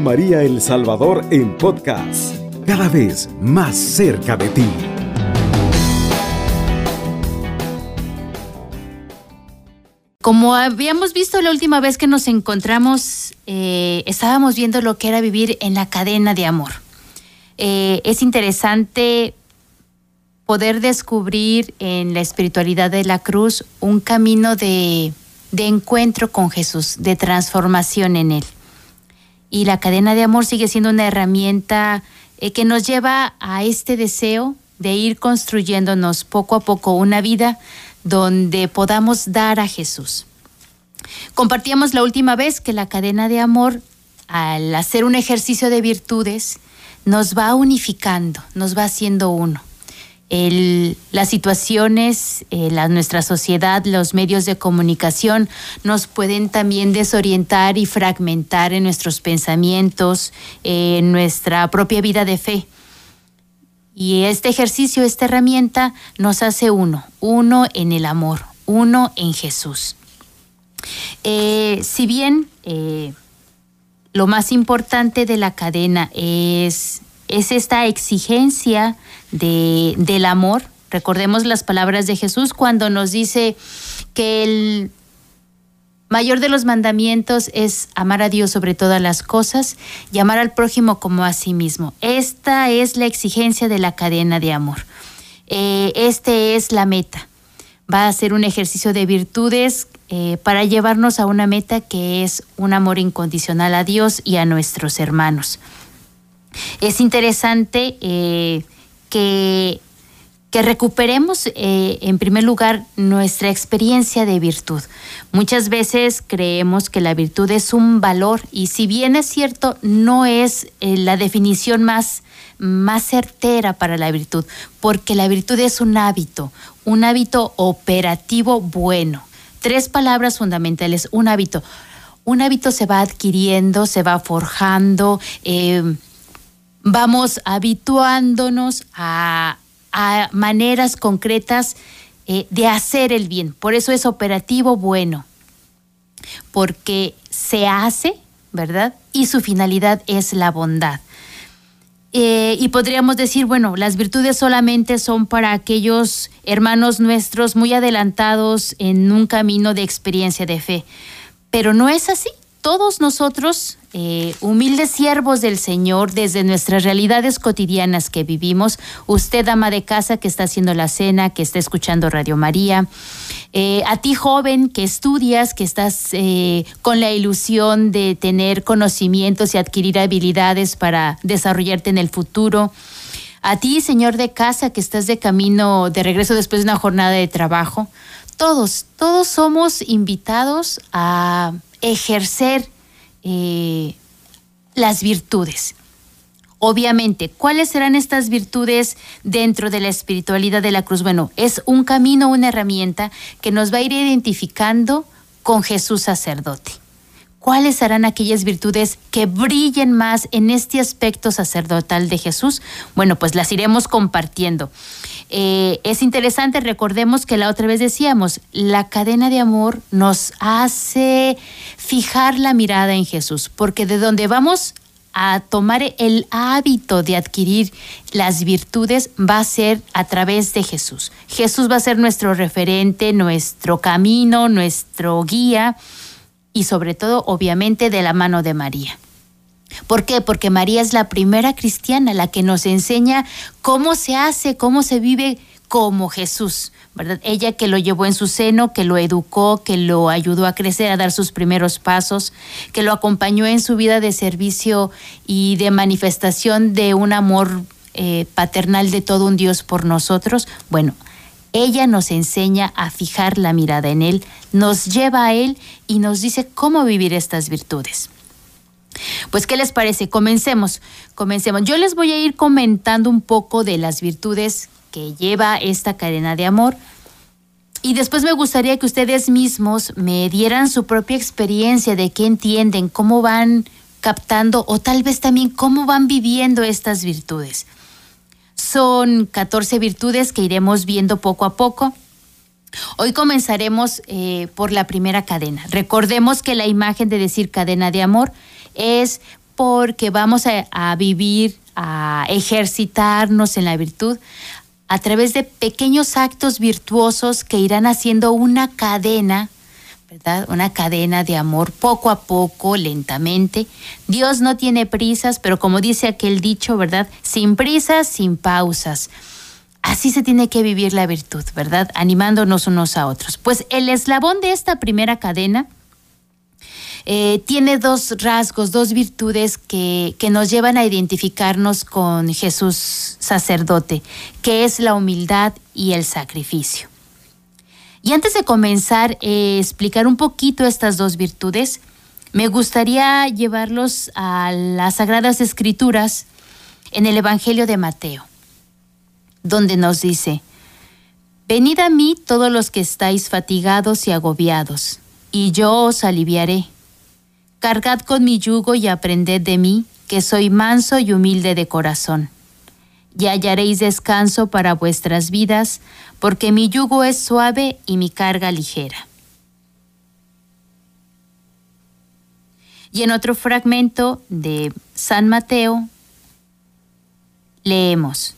María El Salvador en podcast, cada vez más cerca de ti. Como habíamos visto la última vez que nos encontramos, eh, estábamos viendo lo que era vivir en la cadena de amor. Eh, es interesante poder descubrir en la espiritualidad de la cruz un camino de, encuentro con Jesús, de transformación en Él. Y la cadena de amor sigue siendo una herramienta eh, que nos lleva a este deseo de ir construyéndonos poco a poco una vida donde podamos dar a Jesús. Compartíamos la última vez que la cadena de amor, al hacer un ejercicio de virtudes, nos va unificando, nos va haciendo uno. Las situaciones, eh, la, nuestra sociedad, los medios de comunicación nos pueden también desorientar y fragmentar en nuestros pensamientos, en nuestra propia vida de fe. Y este ejercicio, esta herramienta nos hace uno, uno en el amor, uno en Jesús. Eh, si bien eh, lo más importante de la cadena es, es esta exigencia de, del amor, recordemos las palabras de Jesús cuando nos dice que el mayor de los mandamientos es amar a Dios sobre todas las cosas y amar al prójimo como a sí mismo. Esta es la exigencia de la cadena de amor. Eh, este es la meta. Va a ser un ejercicio de virtudes eh, para llevarnos a una meta que es un amor incondicional a Dios y a nuestros hermanos. Es interesante eh, que que recuperemos eh, en primer lugar nuestra experiencia de virtud. Muchas veces creemos que la virtud es un valor y si bien es cierto, no es eh, la definición más, más certera para la virtud, porque la virtud es un hábito, un hábito operativo bueno. Tres palabras fundamentales, un hábito. Un hábito se va adquiriendo, se va forjando, eh, vamos habituándonos a, a maneras concretas eh, de hacer el bien. Por eso es operativo bueno, porque se hace, ¿verdad? Y su finalidad es la bondad. Eh, y podríamos decir, bueno, las virtudes solamente son para aquellos hermanos nuestros muy adelantados en un camino de experiencia de fe. Pero no es así todos nosotros, eh, humildes siervos del Señor, desde nuestras realidades cotidianas que vivimos, usted ama de casa que está haciendo la cena, que está escuchando Radio María, eh, a ti joven que estudias, que estás eh, con la ilusión de tener conocimientos y adquirir habilidades para desarrollarte en el futuro, a ti señor de casa que estás de camino de regreso después de una jornada de trabajo, todos, todos somos invitados a ejercer eh, las virtudes. Obviamente, ¿cuáles serán estas virtudes dentro de la espiritualidad de la cruz? Bueno, es un camino, una herramienta que nos va a ir identificando con Jesús sacerdote. ¿Cuáles serán aquellas virtudes que brillen más en este aspecto sacerdotal de Jesús? Bueno, pues las iremos compartiendo. Eh, es interesante, recordemos que la otra vez decíamos, la cadena de amor nos hace fijar la mirada en Jesús, porque de donde vamos a tomar el hábito de adquirir las virtudes va a ser a través de Jesús. Jesús va a ser nuestro referente, nuestro camino, nuestro guía y sobre todo, obviamente, de la mano de María. ¿Por qué? Porque María es la primera cristiana, la que nos enseña cómo se hace, cómo se vive como Jesús, ¿verdad? Ella que lo llevó en su seno, que lo educó, que lo ayudó a crecer, a dar sus primeros pasos, que lo acompañó en su vida de servicio y de manifestación de un amor eh, paternal de todo un Dios por nosotros. Bueno, ella nos enseña a fijar la mirada en Él, nos lleva a Él y nos dice cómo vivir estas virtudes. Pues, ¿qué les parece? Comencemos, comencemos. Yo les voy a ir comentando un poco de las virtudes que lleva esta cadena de amor. Y después me gustaría que ustedes mismos me dieran su propia experiencia de qué entienden, cómo van captando o tal vez también cómo van viviendo estas virtudes. Son 14 virtudes que iremos viendo poco a poco. Hoy comenzaremos eh, por la primera cadena. Recordemos que la imagen de decir cadena de amor es porque vamos a, vivir, a ejercitarnos en la virtud a través de pequeños actos virtuosos que irán haciendo una cadena, ¿verdad? Una cadena de amor poco a poco, lentamente. Dios no tiene prisas, pero como dice aquel dicho, ¿verdad? Sin prisas, sin pausas. Así se tiene que vivir la virtud, ¿verdad? Animándonos unos a otros. Pues el eslabón de esta primera cadena eh, tiene dos rasgos, dos virtudes que, nos llevan a identificarnos con Jesús sacerdote, que es la humildad y el sacrificio. Y antes de comenzar a eh, explicar un poquito estas dos virtudes, me gustaría llevarlos a las Sagradas Escrituras en el Evangelio de Mateo, donde nos dice, Venid a mí todos los que estáis fatigados y agobiados, y yo os aliviaré. Cargad con mi yugo y aprended de mí, que soy manso y humilde de corazón. Y hallaréis descanso para vuestras vidas, porque mi yugo es suave y mi carga ligera. Y en otro fragmento de San Mateo, leemos.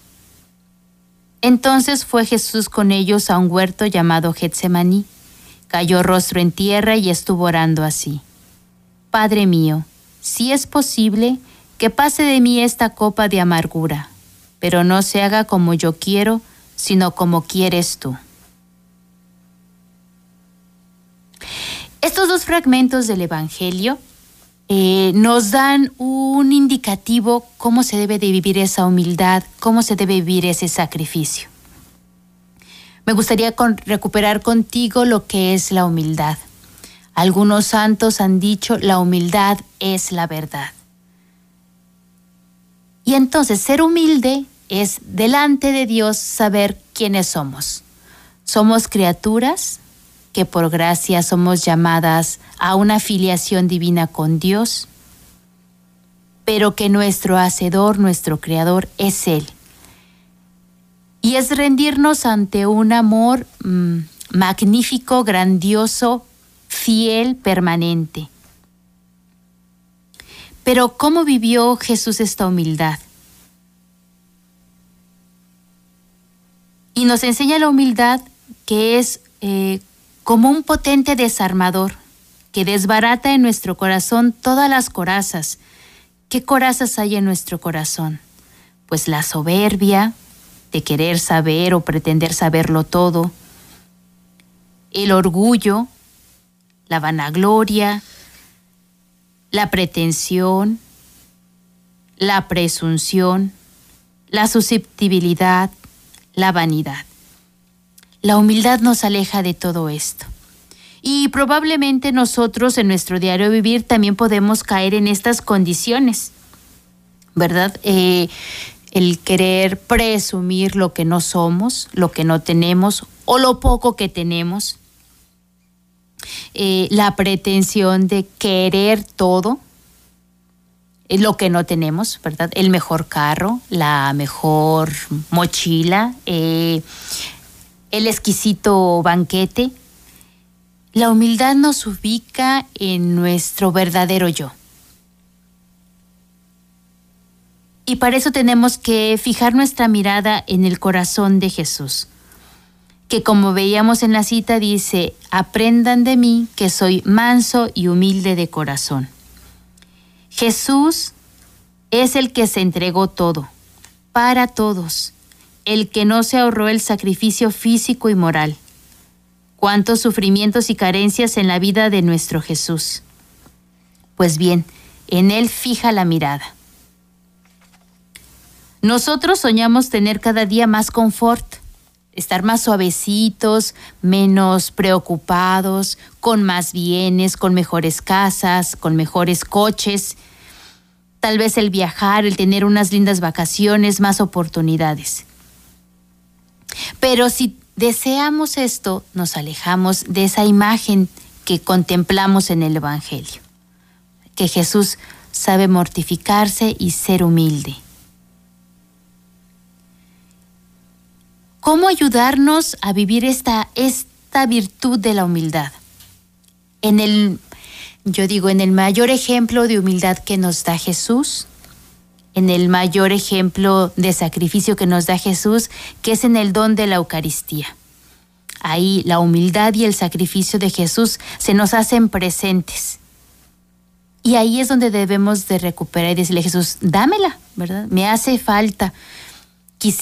Entonces fue Jesús con ellos a un huerto llamado Getsemaní. Cayó rostro en tierra y estuvo orando así. Padre mío, si es posible, que pase de mí esta copa de amargura, pero no se haga como yo quiero, sino como quieres tú. Estos dos fragmentos del Evangelio eh, nos dan un indicativo cómo se debe de vivir esa humildad, cómo se debe vivir ese sacrificio. Me gustaría recuperar contigo lo que es la humildad. Algunos santos han dicho, la humildad es la verdad. Y entonces ser humilde es delante de Dios saber quiénes somos. Somos criaturas que por gracia somos llamadas a una filiación divina con Dios, pero que nuestro Hacedor, nuestro Creador, es Él. Y es rendirnos ante un amor mm, magnífico, grandioso, fiel, permanente. Pero ¿cómo vivió Jesús esta humildad? Y nos enseña la humildad que es eh, como un potente desarmador que desbarata en nuestro corazón todas las corazas. ¿Qué corazas hay en nuestro corazón? Pues la soberbia de querer saber o pretender saberlo todo, el orgullo, la vanagloria, la pretensión, la presunción, la susceptibilidad, la vanidad. La humildad nos aleja de todo esto. Y probablemente nosotros en nuestro diario vivir también podemos caer en estas condiciones, ¿verdad? Eh, el querer presumir lo que no somos, lo que no tenemos o lo poco que tenemos eh, la pretensión de querer todo, eh, lo que no tenemos, ¿verdad? El mejor carro, la mejor mochila, eh, el exquisito banquete. La humildad nos ubica en nuestro verdadero yo. Y para eso tenemos que fijar nuestra mirada en el corazón de Jesús que como veíamos en la cita dice, aprendan de mí que soy manso y humilde de corazón. Jesús es el que se entregó todo, para todos, el que no se ahorró el sacrificio físico y moral. Cuántos sufrimientos y carencias en la vida de nuestro Jesús. Pues bien, en Él fija la mirada. Nosotros soñamos tener cada día más confort, estar más suavecitos, menos preocupados, con más bienes, con mejores casas, con mejores coches, tal vez el viajar, el tener unas lindas vacaciones, más oportunidades. Pero si deseamos esto, nos alejamos de esa imagen que contemplamos en el Evangelio, que Jesús sabe mortificarse y ser humilde ¿Cómo ayudarnos a vivir esta, esta virtud de la humildad? En el, Yo digo, en el mayor ejemplo de humildad que nos da Jesús, en el mayor ejemplo de sacrificio que nos da Jesús, que es en el don de la Eucaristía. Ahí la humildad y el sacrificio de Jesús se nos hacen presentes. Y ahí es donde debemos de recuperar y decirle, Jesús, dámela, ¿verdad? Me hace falta.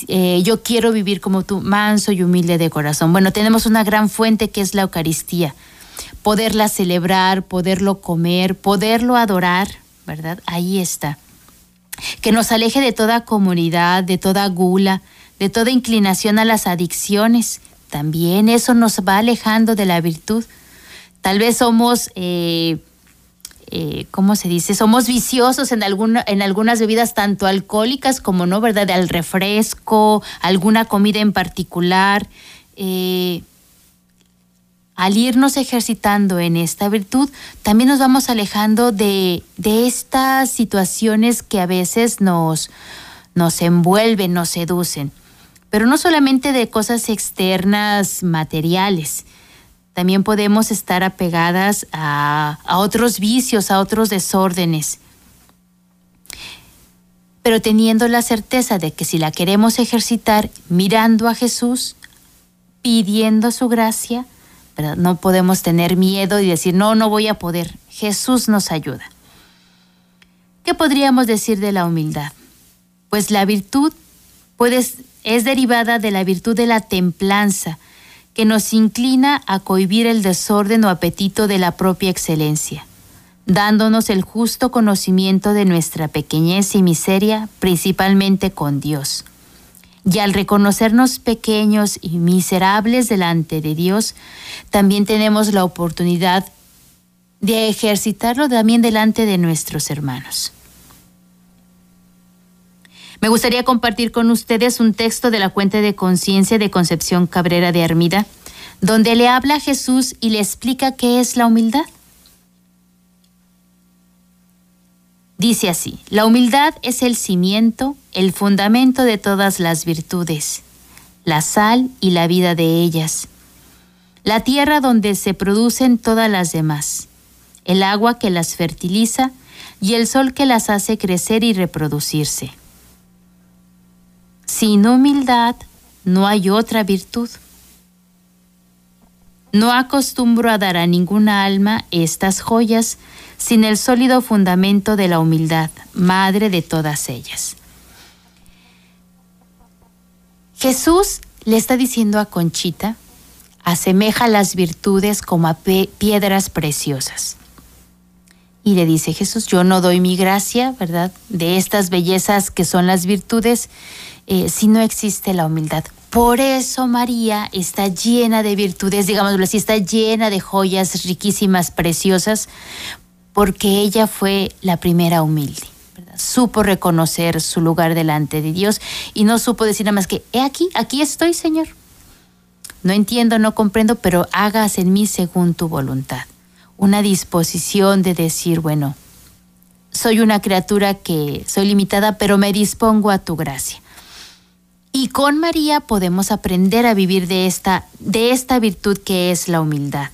Eh, yo quiero vivir como tú, manso y humilde de corazón. Bueno, tenemos una gran fuente que es la Eucaristía. Poderla celebrar, poderlo comer, poderlo adorar, ¿verdad? Ahí está. Que nos aleje de toda comunidad, de toda gula, de toda inclinación a las adicciones. También eso nos va alejando de la virtud. Tal vez somos... Eh, eh, ¿cómo se dice? Somos viciosos en, alguna, en algunas bebidas tanto alcohólicas como no, ¿verdad? Al refresco, alguna comida en particular. Eh, al irnos ejercitando en esta virtud, también nos vamos alejando de, de estas situaciones que a veces nos, nos envuelven, nos seducen. Pero no solamente de cosas externas materiales, también podemos estar apegadas a, otros vicios, a otros desórdenes. Pero teniendo la certeza de que si la queremos ejercitar mirando a Jesús, pidiendo su gracia, no podemos tener miedo y decir, no, no voy a poder. Jesús nos ayuda. ¿Qué podríamos decir de la humildad? Pues la virtud es derivada de la virtud de la templanza, que nos inclina a cohibir el desorden o apetito de la propia excelencia, dándonos el justo conocimiento de nuestra pequeñez y miseria, principalmente con Dios. Y al reconocernos pequeños y miserables delante de Dios, también tenemos la oportunidad de ejercitarlo también delante de nuestros hermanos. Me gustaría compartir con ustedes un texto de la cuenta de conciencia de Concepción Cabrera de Armida, donde le habla a Jesús y le explica qué es la humildad. Dice así, la humildad es el cimiento, el fundamento de todas las virtudes, la sal y la vida de ellas, la tierra donde se producen todas las demás, el agua que las fertiliza y el sol que las hace crecer y reproducirse. Sin humildad no hay otra virtud. No acostumbro a dar a ninguna alma estas joyas sin el sólido fundamento de la humildad, madre de todas ellas. Jesús le está diciendo a Conchita, asemeja las virtudes como a piedras preciosas. Y le dice Jesús, yo no doy mi gracia, ¿verdad? De estas bellezas que son las virtudes, eh, si no existe la humildad. Por eso María está llena de virtudes, digámoslo así, está llena de joyas riquísimas, preciosas, porque ella fue la primera humilde. Supo reconocer su lugar delante de Dios y no supo decir nada más que, he aquí, aquí estoy, Señor. No entiendo, no comprendo, pero hagas en mí según tu voluntad. Una disposición de decir, bueno, soy una criatura que soy limitada, pero me dispongo a tu gracia. Y con María podemos aprender a vivir de esta, de esta virtud que es la humildad.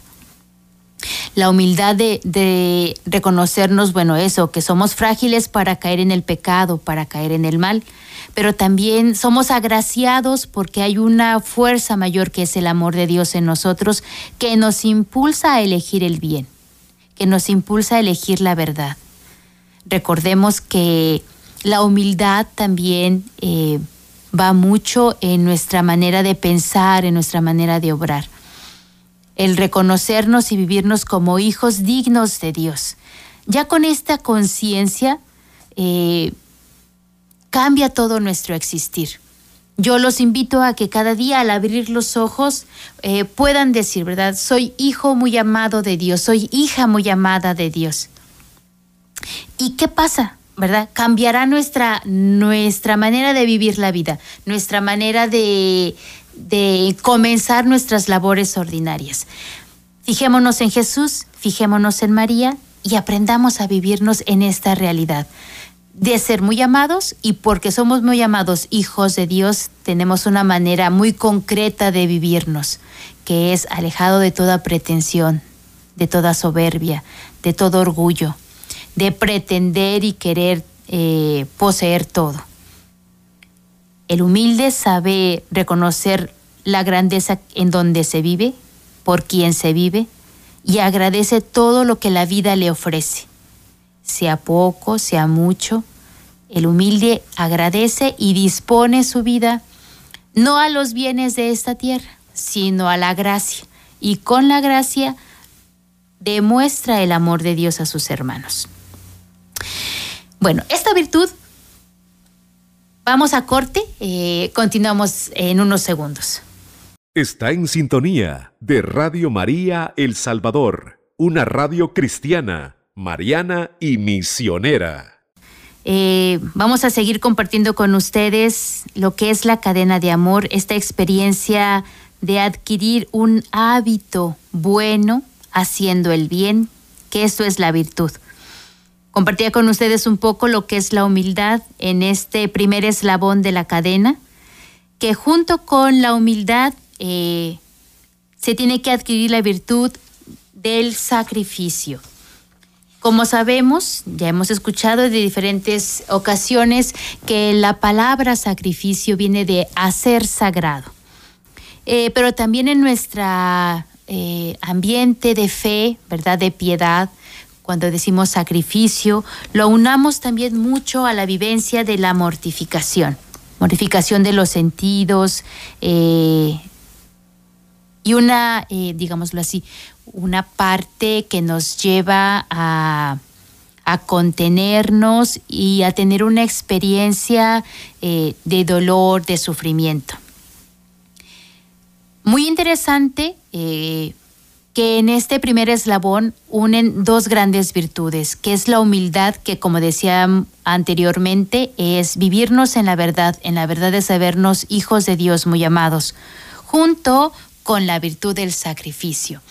La humildad de, reconocernos, bueno, eso, que somos frágiles para caer en el pecado, para caer en el mal, pero también somos agraciados porque hay una fuerza mayor que es el amor de Dios en nosotros que nos impulsa a elegir el bien, que nos impulsa a elegir la verdad. Recordemos que la humildad también eh, va mucho en nuestra manera de pensar, en nuestra manera de obrar. El reconocernos y vivirnos como hijos dignos de Dios. Ya con esta conciencia eh, cambia todo nuestro existir. Yo los invito a que cada día al abrir los ojos eh, puedan decir, ¿verdad? Soy hijo muy amado de Dios, soy hija muy amada de Dios. ¿Y qué pasa? ¿Verdad? Cambiará nuestra, nuestra manera de vivir la vida, nuestra manera de, de comenzar nuestras labores ordinarias. Fijémonos en Jesús, fijémonos en María y aprendamos a vivirnos en esta realidad de ser muy amados y porque somos muy amados hijos de Dios, tenemos una manera muy concreta de vivirnos, que es alejado de toda pretensión, de toda soberbia, de todo orgullo, de pretender y querer eh, poseer todo. El humilde sabe reconocer la grandeza en donde se vive, por quien se vive, y agradece todo lo que la vida le ofrece, sea poco, sea mucho. El humilde agradece y dispone su vida no a los bienes de esta tierra, sino a la gracia, y con la gracia demuestra el amor de Dios a sus hermanos. Bueno, esta virtud, vamos a corte, eh, continuamos en unos segundos. Está en sintonía de Radio María El Salvador, una radio cristiana, mariana y misionera. Eh, vamos a seguir compartiendo con ustedes lo que es la cadena de amor, esta experiencia de adquirir un hábito bueno haciendo el bien, que esto es la virtud. Compartía con ustedes un poco lo que es la humildad en este primer eslabón de la cadena, que junto con la humildad eh, se tiene que adquirir la virtud del sacrificio. Como sabemos, ya hemos escuchado de diferentes ocasiones que la palabra sacrificio viene de hacer sagrado. Eh, pero también en nuestro eh, ambiente de fe, ¿verdad? De piedad, cuando decimos sacrificio, lo unamos también mucho a la vivencia de la mortificación. Mortificación de los sentidos, y una, eh, digámoslo así, una parte que nos lleva a, contenernos y a tener una experiencia eh, de dolor, de sufrimiento. Muy interesante eh, que en este primer eslabón unen dos grandes virtudes, que es la humildad, que como decía anteriormente, es vivirnos en la verdad, en la verdad de sabernos hijos de Dios muy amados, junto con la virtud del sacrificio.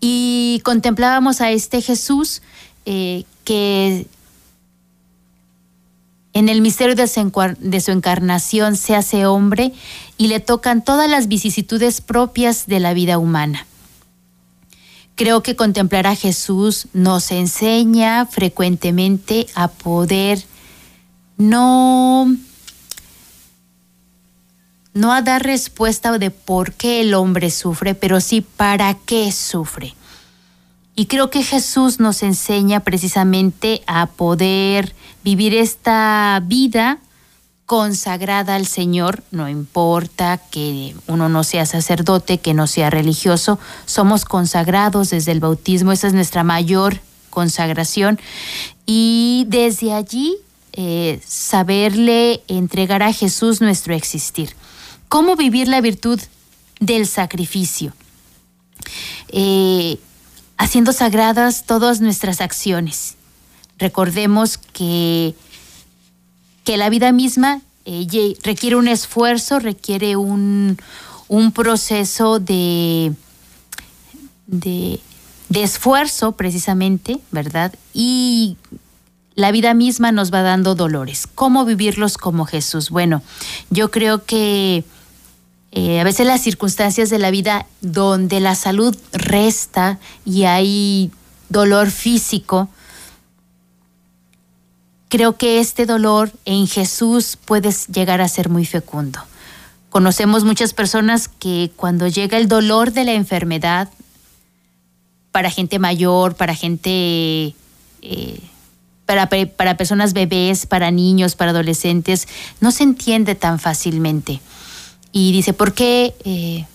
Y contemplábamos a este Jesús eh, que en el misterio de su, encarnación se hace hombre y le tocan todas las vicisitudes propias de la vida humana. Creo que contemplar a Jesús nos enseña frecuentemente a poder no no a dar respuesta de por qué el hombre sufre, pero sí para qué sufre. Y creo que Jesús nos enseña precisamente a poder vivir esta vida consagrada al Señor, no importa que uno no sea sacerdote, que no sea religioso, somos consagrados desde el bautismo, esa es nuestra mayor consagración. Y desde allí eh, saberle entregar a Jesús nuestro existir cómo vivir la virtud del sacrificio, eh, haciendo sagradas todas nuestras acciones. Recordemos que, que la vida misma eh, requiere un esfuerzo, requiere un, proceso de, de, de esfuerzo precisamente, ¿verdad? Y la vida misma nos va dando dolores. ¿Cómo vivirlos como Jesús? Bueno, yo creo que eh, a veces las circunstancias de la vida donde la salud resta y hay dolor físico, creo que este dolor en Jesús puede llegar a ser muy fecundo. Conocemos muchas personas que cuando llega el dolor de la enfermedad, para gente mayor, para gente, eh, para, para personas bebés, para niños, para adolescentes, no se entiende tan fácilmente y dice, ¿por qué? Eh,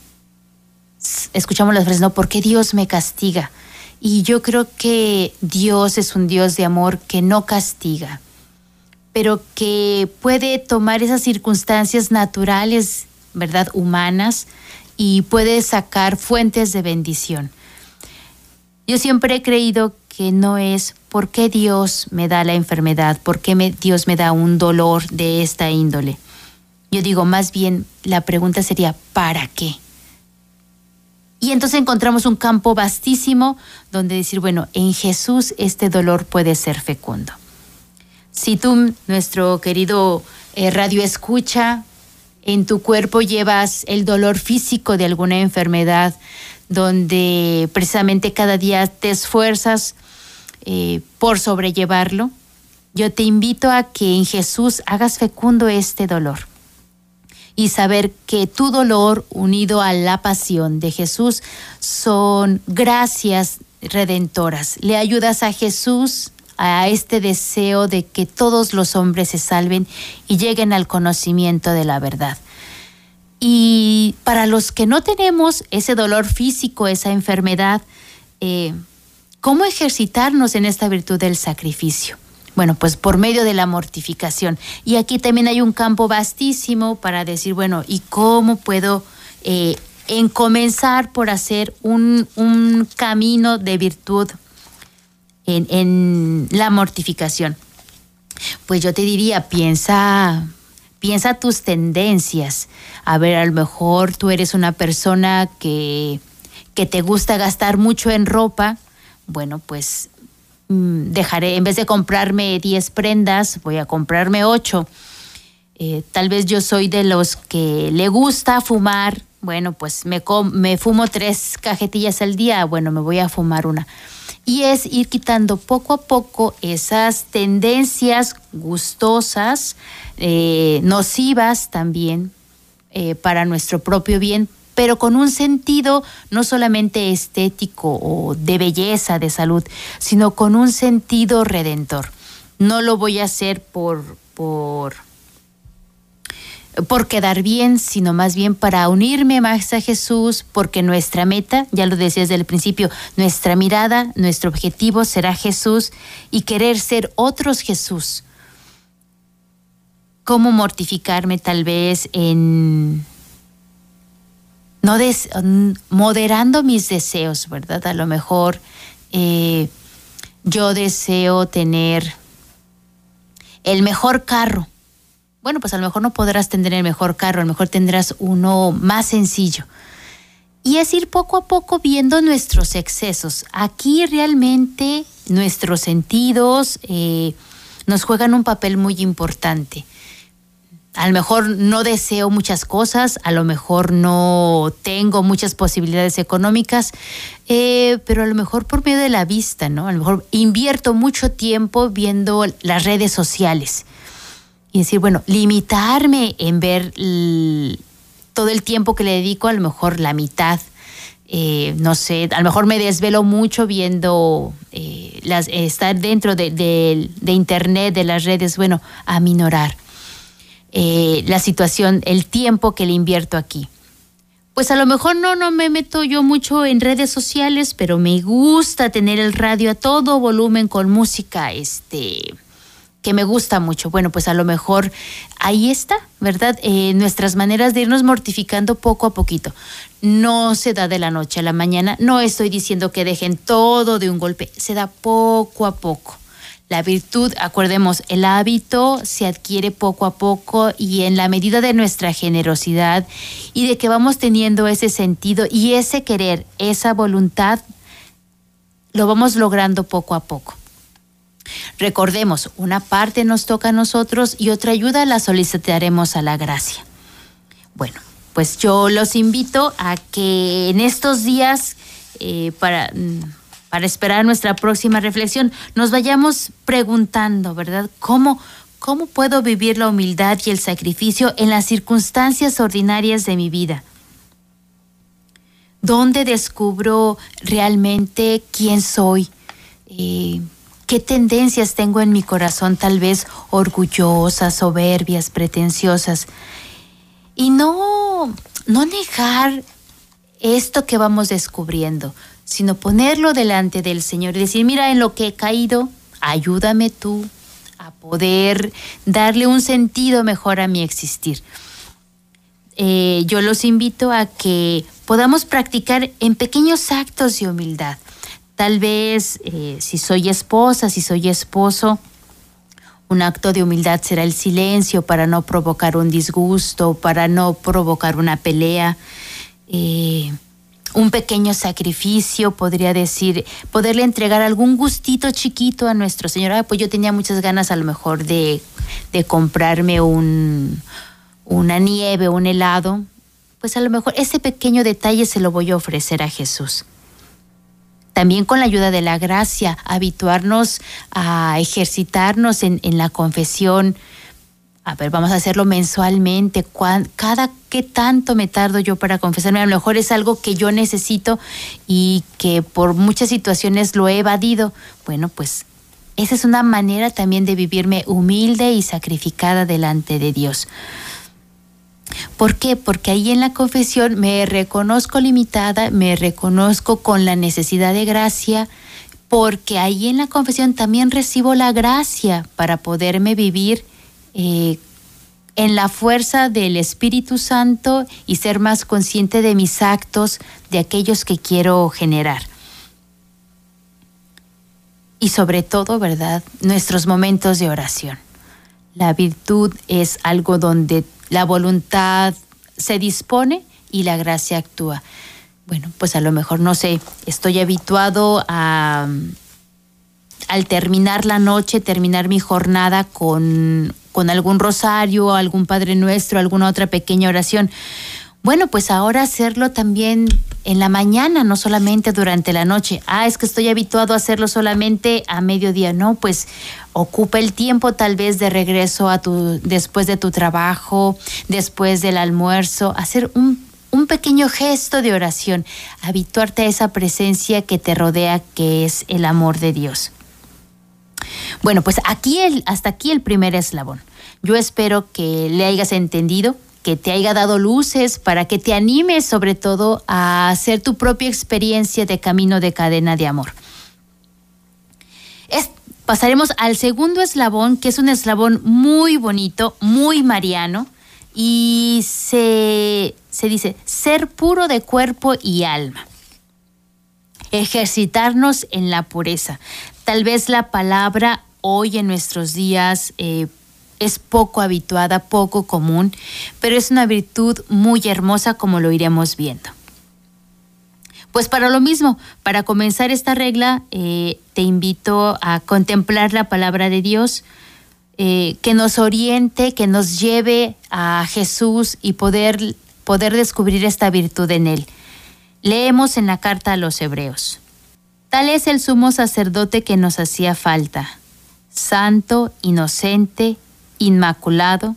escuchamos las frases, ¿no? ¿Por qué Dios me castiga? Y yo creo que Dios es un Dios de amor que no castiga, pero que puede tomar esas circunstancias naturales, ¿verdad? Humanas, y puede sacar fuentes de bendición. Yo siempre he creído que no es por qué Dios me da la enfermedad, por qué Dios me da un dolor de esta índole yo digo, más bien la pregunta sería, ¿para qué? Y entonces encontramos un campo vastísimo donde decir, bueno, en Jesús este dolor puede ser fecundo. Si tú, nuestro querido eh, radio escucha, en tu cuerpo llevas el dolor físico de alguna enfermedad, donde precisamente cada día te esfuerzas eh, por sobrellevarlo, yo te invito a que en Jesús hagas fecundo este dolor y saber que tu dolor unido a la pasión de Jesús son gracias redentoras. Le ayudas a Jesús a este deseo de que todos los hombres se salven y lleguen al conocimiento de la verdad. Y para los que no tenemos ese dolor físico, esa enfermedad, eh, ¿cómo ejercitarnos en esta virtud del sacrificio? Bueno, pues por medio de la mortificación. Y aquí también hay un campo vastísimo para decir, bueno, ¿y cómo puedo eh, en comenzar por hacer un, un camino de virtud en, en, la mortificación? Pues yo te diría, piensa, piensa tus tendencias. A ver, a lo mejor tú eres una persona que, que te gusta gastar mucho en ropa. Bueno, pues dejaré, en vez de comprarme 10 prendas, voy a comprarme 8. Eh, tal vez yo soy de los que le gusta fumar, bueno, pues me, me fumo tres cajetillas al día, bueno, me voy a fumar una. Y es ir quitando poco a poco esas tendencias gustosas, eh, nocivas también eh, para nuestro propio bien, pero con un sentido no solamente estético o de belleza, de salud, sino con un sentido redentor. No lo voy a hacer por, por, por quedar bien, sino más bien para unirme más a Jesús, porque nuestra meta, ya lo decía desde el principio, nuestra mirada, nuestro objetivo será Jesús y querer ser otros Jesús. ¿Cómo mortificarme tal vez en no des, moderando mis deseos, ¿verdad? A lo mejor eh, yo deseo tener el mejor carro. Bueno, pues a lo mejor no podrás tener el mejor carro, a lo mejor tendrás uno más sencillo. Y es ir poco a poco viendo nuestros excesos. Aquí realmente nuestros sentidos eh, nos juegan un papel muy importante a lo mejor no deseo muchas cosas, a lo mejor no tengo muchas posibilidades económicas, eh, pero a lo mejor por medio de la vista, ¿no? A lo mejor invierto mucho tiempo viendo las redes sociales y decir, bueno, limitarme en ver todo el tiempo que le dedico, a lo mejor la mitad. Eh, no sé, a lo mejor me desvelo mucho viendo eh, las, estar dentro de, de internet, de las redes, bueno, a minorar eh, la situación, el tiempo que le invierto aquí. Pues a lo mejor no, no me meto yo mucho en redes sociales, pero me gusta tener el radio a todo volumen con música, este, que me gusta mucho. Bueno, pues a lo mejor ahí está, ¿verdad? Eh, nuestras maneras de irnos mortificando poco a poquito. No se da de la noche a la mañana. No estoy diciendo que dejen todo de un golpe. Se da poco a poco. La virtud, acordemos, el hábito se adquiere poco a poco y en la medida de nuestra generosidad y de que vamos teniendo ese sentido y ese querer, esa voluntad, lo vamos logrando poco a poco. Recordemos, una parte nos toca a nosotros y otra ayuda la solicitaremos a la gracia. Bueno, pues yo los invito a que en estos días, eh, para mm, para esperar nuestra próxima reflexión, nos vayamos preguntando, ¿verdad? ¿Cómo, ¿Cómo puedo vivir la humildad y el sacrificio en las circunstancias ordinarias de mi vida? ¿Dónde descubro realmente quién soy? Eh, ¿Qué tendencias tengo en mi corazón tal vez orgullosas, soberbias, pretenciosas? Y no, no negar esto que vamos descubriendo, sino ponerlo delante del Señor y decir, mira, en lo que he caído, ayúdame tú a poder darle un sentido mejor a mi existir. Eh, yo los invito a que podamos practicar en pequeños actos de humildad. Tal vez eh, si soy esposa, si soy esposo, un acto de humildad será el silencio para no provocar un disgusto, para no provocar una pelea. Eh, un pequeño sacrificio, podría decir, poderle entregar algún gustito chiquito a nuestro Señor. pues yo tenía muchas ganas a lo mejor de, comprarme un, una nieve, un helado. pues a lo mejor ese pequeño detalle se lo voy a ofrecer a Jesús. También con la ayuda de la gracia, habituarnos a ejercitarnos en, en la confesión, a ver, vamos a hacerlo mensualmente, cada qué tanto me tardo yo para confesarme, a lo mejor es algo que yo necesito y que por muchas situaciones lo he evadido. Bueno, pues esa es una manera también de vivirme humilde y sacrificada delante de Dios. ¿Por qué? Porque ahí en la confesión me reconozco limitada, me reconozco con la necesidad de gracia, porque ahí en la confesión también recibo la gracia para poderme vivir eh, en la fuerza del Espíritu Santo y ser más consciente de mis actos, de aquellos que quiero generar. Y sobre todo, ¿verdad? Nuestros momentos de oración. La virtud es algo donde la voluntad se dispone y la gracia actúa. Bueno, pues a lo mejor no sé, estoy habituado a al terminar la noche, terminar mi jornada con con algún rosario, algún Padre Nuestro, alguna otra pequeña oración. Bueno, pues ahora hacerlo también en la mañana, no solamente durante la noche. Ah, es que estoy habituado a hacerlo solamente a mediodía. No, pues ocupa el tiempo tal vez de regreso a tu, después de tu trabajo, después del almuerzo, hacer un, un pequeño gesto de oración, habituarte a esa presencia que te rodea, que es el amor de Dios. Bueno, pues aquí el, hasta aquí el primer eslabón. Yo espero que le hayas entendido, que te haya dado luces para que te animes sobre todo a hacer tu propia experiencia de camino de cadena de amor. pasaremos al segundo eslabón, que es un eslabón muy bonito, muy mariano, y se, se dice ser puro de cuerpo y alma. Ejercitarnos en la pureza. Tal vez la palabra hoy en nuestros días eh, es poco habituada, poco común, pero es una virtud muy hermosa como lo iremos viendo. Pues para lo mismo, para comenzar esta regla, eh, te invito a contemplar la palabra de Dios, eh, que nos oriente, que nos lleve a Jesús y poder, poder descubrir esta virtud en Él. Leemos en la carta a los Hebreos. Tal es el sumo sacerdote que nos hacía falta, santo, inocente, inmaculado,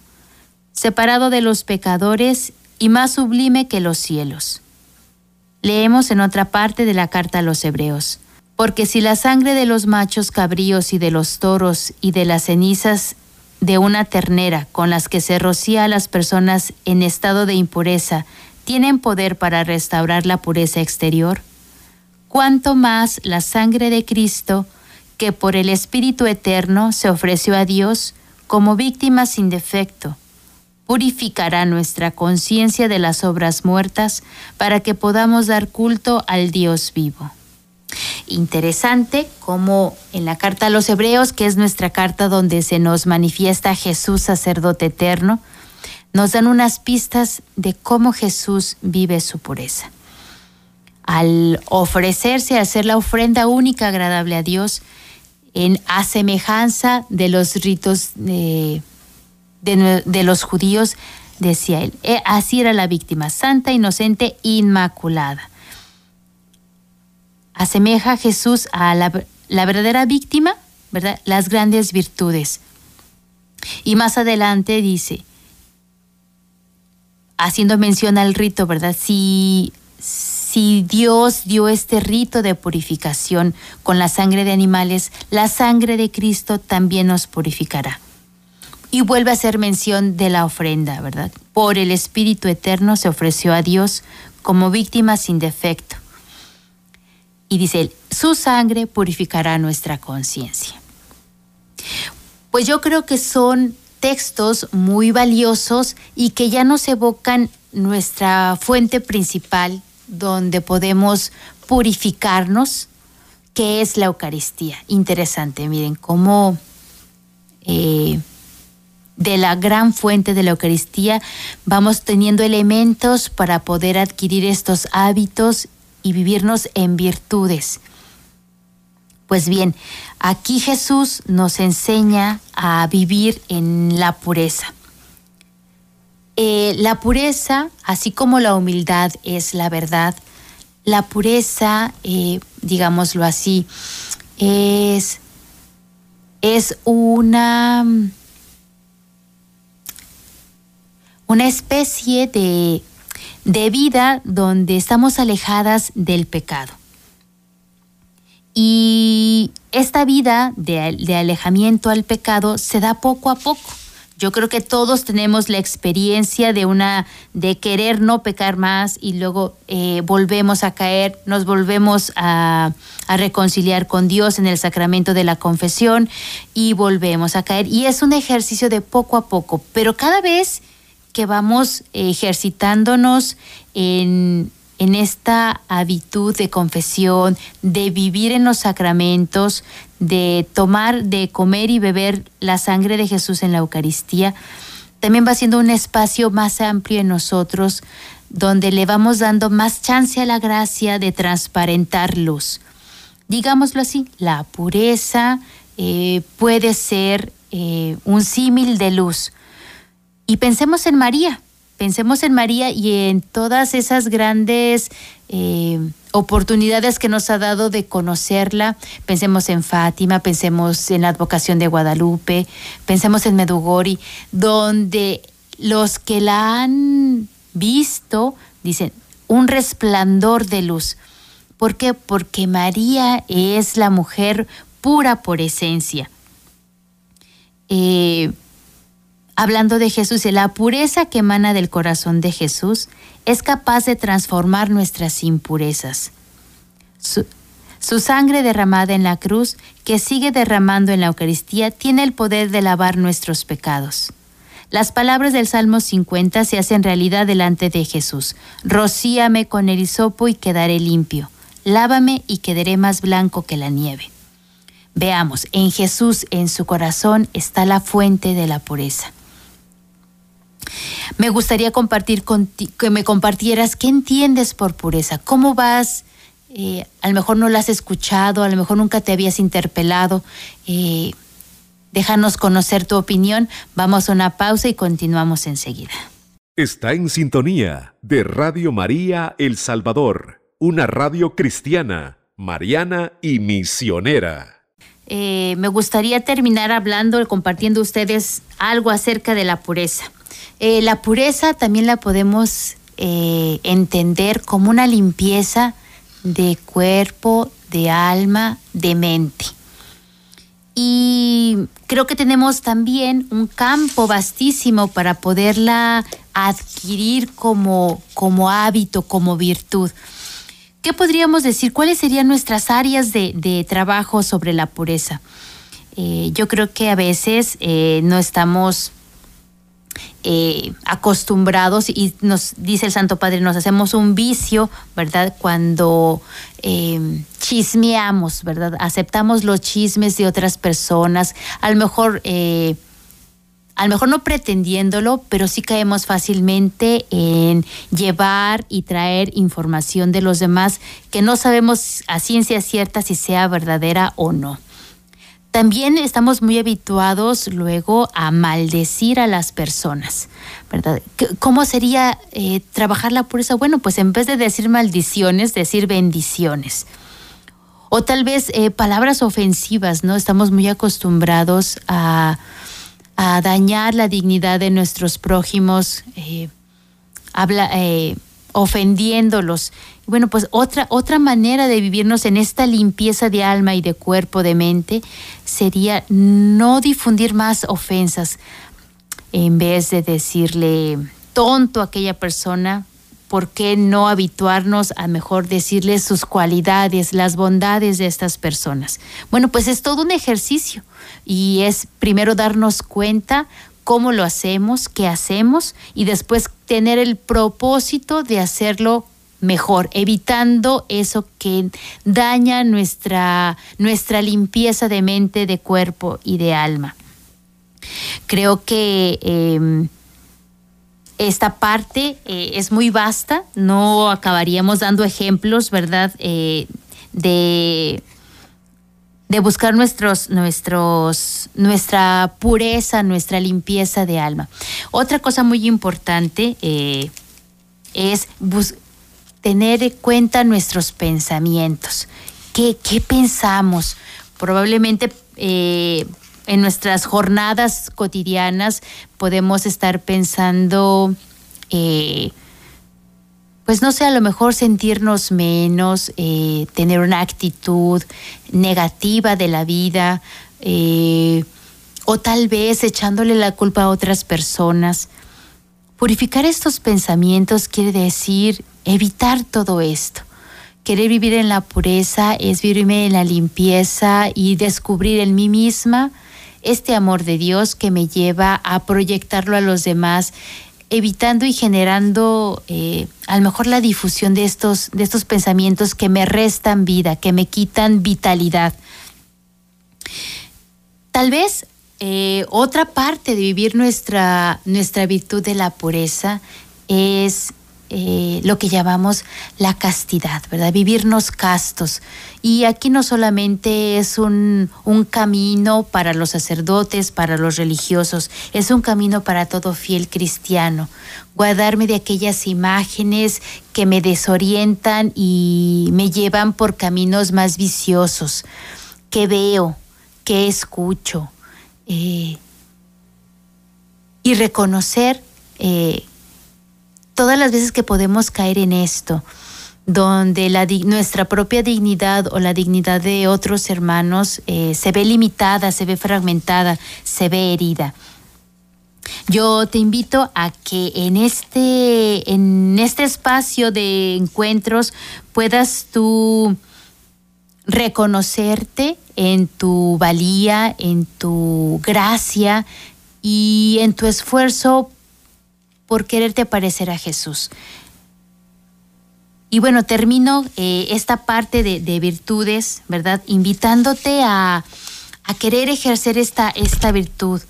separado de los pecadores y más sublime que los cielos. Leemos en otra parte de la carta a los Hebreos, porque si la sangre de los machos cabríos y de los toros y de las cenizas de una ternera con las que se rocía a las personas en estado de impureza tienen poder para restaurar la pureza exterior, cuanto más la sangre de Cristo, que por el Espíritu Eterno se ofreció a Dios, como víctima sin defecto, purificará nuestra conciencia de las obras muertas para que podamos dar culto al Dios vivo. Interesante como en la carta a los Hebreos, que es nuestra carta donde se nos manifiesta Jesús sacerdote eterno, nos dan unas pistas de cómo Jesús vive su pureza. Al ofrecerse, a hacer la ofrenda única agradable a Dios, en asemejanza de los ritos de, los judíos, decía él. Eh, así era la víctima, santa, inocente, inmaculada. Asemeja Jesús a la, la verdadera víctima, ¿verdad? Las grandes virtudes. Y más adelante dice, haciendo mención al rito, ¿verdad? Si si Dios dio este rito de purificación con la sangre de animales, la sangre de Cristo también nos purificará. Y vuelve a hacer mención de la ofrenda, ¿verdad? Por el Espíritu Eterno se ofreció a Dios como víctima sin defecto. Y dice su sangre purificará nuestra conciencia. Pues yo creo que son textos muy valiosos y que ya nos evocan nuestra fuente principal donde podemos purificarnos, que es la Eucaristía. Interesante, miren cómo eh, de la gran fuente de la Eucaristía vamos teniendo elementos para poder adquirir estos hábitos y vivirnos en virtudes. Pues bien, aquí Jesús nos enseña a vivir en la pureza Eh, la pureza, así como la humildad es la verdad, la pureza, eh, digámoslo así, es, es una, una especie de, de vida donde estamos alejadas del pecado. Y esta vida de, de, alejamiento al pecado se da poco a poco. Yo creo que todos tenemos la experiencia de una de querer no pecar más y luego eh, volvemos a caer, nos volvemos a, a, reconciliar con Dios en el sacramento de la confesión y volvemos a caer. Y es un ejercicio de poco a poco, pero cada vez que vamos ejercitándonos en en esta habitud de confesión, de vivir en los sacramentos, de tomar, de comer y beber la sangre de Jesús en la Eucaristía, también va siendo un espacio más amplio en nosotros, donde le vamos dando más chance a la gracia de transparentar luz. Digámoslo así, la pureza eh, puede ser eh, un símil de luz. Y pensemos en María, pensemos en María y en todas esas grandes eh, oportunidades que nos ha dado de conocerla. Pensemos en Fátima, pensemos en la advocación de Guadalupe, pensemos en Medugori, donde los que la han visto dicen un resplandor de luz. ¿Por qué? Porque María es la mujer pura por esencia. Eh, hablando de Jesús, la pureza que emana del corazón de Jesús es capaz de transformar nuestras impurezas. Su, su, sangre derramada en la cruz, que sigue derramando en la Eucaristía, tiene el poder de lavar nuestros pecados. Las palabras del Salmo 50 se hacen realidad delante de Jesús. Rocíame con el hisopo y quedaré limpio. Lávame y quedaré más blanco que la nieve. Veamos, en Jesús, en su corazón, está la fuente de la pureza. Me gustaría compartir que me compartieras qué entiendes por pureza, cómo vas, eh, a lo mejor no la has escuchado, a lo mejor nunca te habías interpelado. Eh, déjanos conocer tu opinión, vamos a una pausa y continuamos enseguida. Está en sintonía de Radio María El Salvador, una radio cristiana, mariana y misionera. Eh, me gustaría terminar hablando, compartiendo ustedes algo acerca de la pureza. Eh, la pureza también la podemos eh, entender como una limpieza de cuerpo, de alma, de mente. Y creo que tenemos también un campo vastísimo para poderla adquirir como, como hábito, como virtud. ¿Qué podríamos decir? ¿Cuáles serían nuestras áreas de, trabajo sobre la pureza? Eh, yo creo que a veces no estamos eh, acostumbrados y nos dice el Santo Padre, nos hacemos un vicio, ¿verdad? Cuando eh, chismeamos, ¿verdad? Aceptamos los chismes de otras personas, a lo mejor... Eh, a lo mejor no pretendiéndolo, pero sí caemos fácilmente en llevar y traer información de los demás que no sabemos a ciencia cierta si sea verdadera o no. También estamos muy habituados luego a maldecir a las personas, ¿verdad? ¿Cómo sería eh, trabajar la pureza? Bueno, pues en vez de decir maldiciones, decir bendiciones. O tal vez eh, palabras ofensivas, ¿no? Estamos muy acostumbrados a, dañar la dignidad de nuestros prójimos, eh, habla, ofendiéndolos. Bueno, pues otra, otra manera de vivirnos en esta limpieza de alma y de cuerpo, de mente, sería no difundir más ofensas. En vez de decirle tonto a aquella persona, ¿por qué no habituarnos a mejor decirle sus cualidades, las bondades de estas personas? Bueno, pues es todo un ejercicio y es primero darnos cuenta cómo lo hacemos, qué hacemos y después tener el propósito de hacerlo mejor, evitando eso que daña nuestra, nuestra limpieza de mente, de cuerpo y de alma. Creo que em, esta parte eh, es muy vasta, no acabaríamos dando ejemplos, ¿verdad? Eh, de de buscar nuestros, nuestros, nuestra pureza, nuestra limpieza de alma. Otra cosa muy importante eh, es tener en cuenta nuestros pensamientos. ¿Qué, qué pensamos? Probablemente eh, en nuestras jornadas cotidianas podemos estar pensando, eh, pues no sé, a lo mejor sentirnos menos, eh, tener una actitud negativa de la vida, o tal vez echándole la culpa a otras personas. Purificar estos pensamientos quiere decir evitar todo esto. Querer vivir en la pureza es vivirme en la limpieza y descubrir en mí misma este amor de Dios que me lleva a proyectarlo a los demás, evitando y generando eh, a lo mejor la difusión de estos, de estos pensamientos que me restan vida, que me quitan vitalidad. Tal vez eh, otra parte de vivir nuestra, nuestra virtud de la pureza es eh, lo que llamamos la castidad, ¿verdad? Vivirnos castos. Y aquí no solamente es un, un, camino para los sacerdotes, para los religiosos, es un camino para todo fiel cristiano. Guardarme de aquellas imágenes que me desorientan y me llevan por caminos más viciosos, que veo, que escucho. Eh, y reconocer eh, todas las veces que podemos caer en esto, donde la, nuestra propia dignidad o la dignidad de otros hermanos eh, se ve limitada, se ve fragmentada, se ve herida. Yo te invito a que en este, en este espacio de encuentros puedas tú reconocerte en tu valía, en tu gracia y en tu esfuerzo por quererte parecer a Jesús. Y bueno, termino eh, esta parte de, virtudes, ¿verdad? Invitándote a, querer ejercer esta, esta virtud.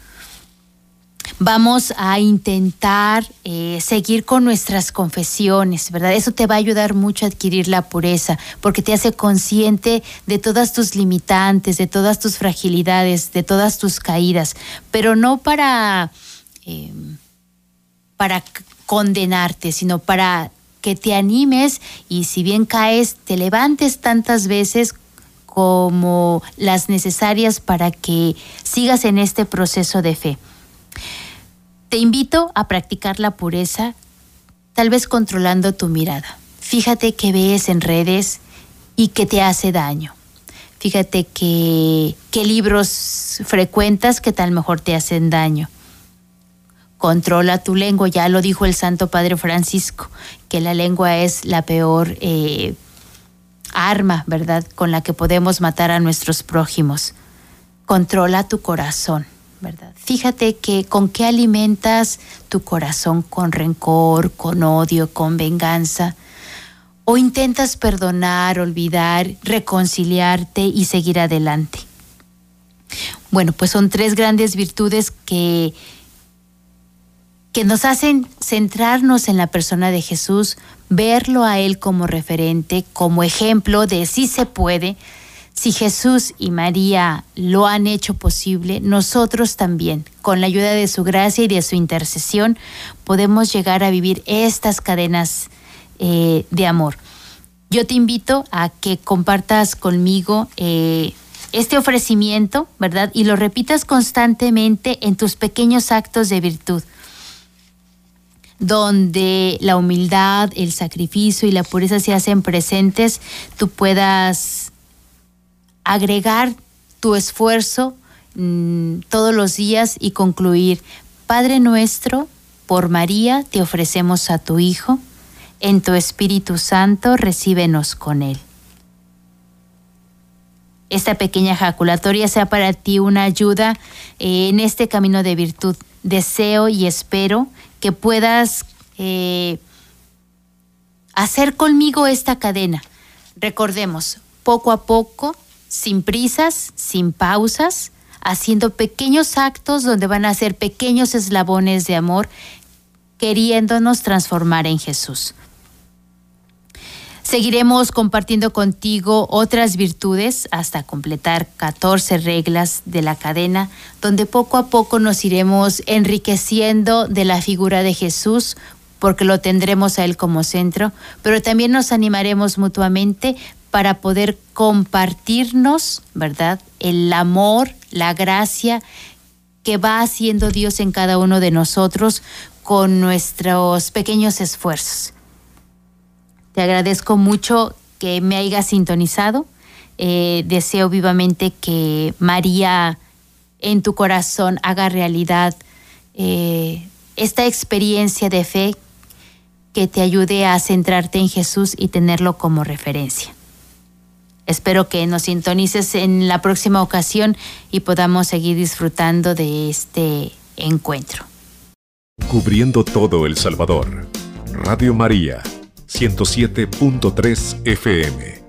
Vamos a intentar eh, seguir con nuestras confesiones, ¿verdad? Eso te va a ayudar mucho a adquirir la pureza, porque te hace consciente de todas tus limitantes, de todas tus fragilidades, de todas tus caídas, pero no para... Eh, para condenarte, sino para que te animes y si bien caes, te levantes tantas veces como las necesarias para que sigas en este proceso de fe. Te invito a practicar la pureza, tal vez controlando tu mirada. Fíjate qué ves en redes y qué te hace daño. Fíjate qué libros frecuentas que tal mejor te hacen daño controla tu lengua. Ya lo dijo el Santo Padre Francisco, que la lengua es la peor eh, arma, ¿verdad?, con la que podemos matar a nuestros prójimos. Controla tu corazón, ¿verdad? Fíjate que con qué alimentas tu corazón, con rencor, con odio, con venganza. O intentas perdonar, olvidar, reconciliarte y seguir adelante. Bueno, pues son tres grandes virtudes que que nos hacen centrarnos en la persona de Jesús, verlo a Él como referente, como ejemplo de si se puede. Si Jesús y María lo han hecho posible, nosotros también, con la ayuda de su gracia y de su intercesión, podemos llegar a vivir estas cadenas eh, de amor. Yo te invito a que compartas conmigo eh, este ofrecimiento, ¿verdad? Y lo repitas constantemente en tus pequeños actos de virtud donde la humildad, el sacrificio y la pureza se hacen presentes, tú puedas agregar tu esfuerzo mm, todos los días y concluir, Padre nuestro, por María te ofrecemos a tu Hijo, en tu Espíritu Santo recíbenos con Él. Esta pequeña ejaculatoria sea para ti una ayuda eh, en este camino de virtud. Deseo y espero que puedas eh, hacer conmigo esta cadena. Recordemos, poco a poco, sin prisas, sin pausas, haciendo pequeños actos donde van a ser pequeños eslabones de amor, queriéndonos transformar en Jesús. Seguiremos compartiendo contigo otras virtudes hasta completar 14 reglas de la cadena, donde poco a poco nos iremos enriqueciendo de la figura de Jesús, porque lo tendremos a Él como centro, pero también nos animaremos mutuamente para poder compartirnos, ¿verdad? El amor, la gracia que va haciendo Dios en cada uno de nosotros con nuestros pequeños esfuerzos. Te agradezco mucho que me hayas sintonizado. Eh, deseo vivamente que María en tu corazón haga realidad eh, esta experiencia de fe que te ayude a centrarte en Jesús y tenerlo como referencia. Espero que nos sintonices en la próxima ocasión y podamos seguir disfrutando de este encuentro. Cubriendo todo El Salvador. Radio María 107.3 FM.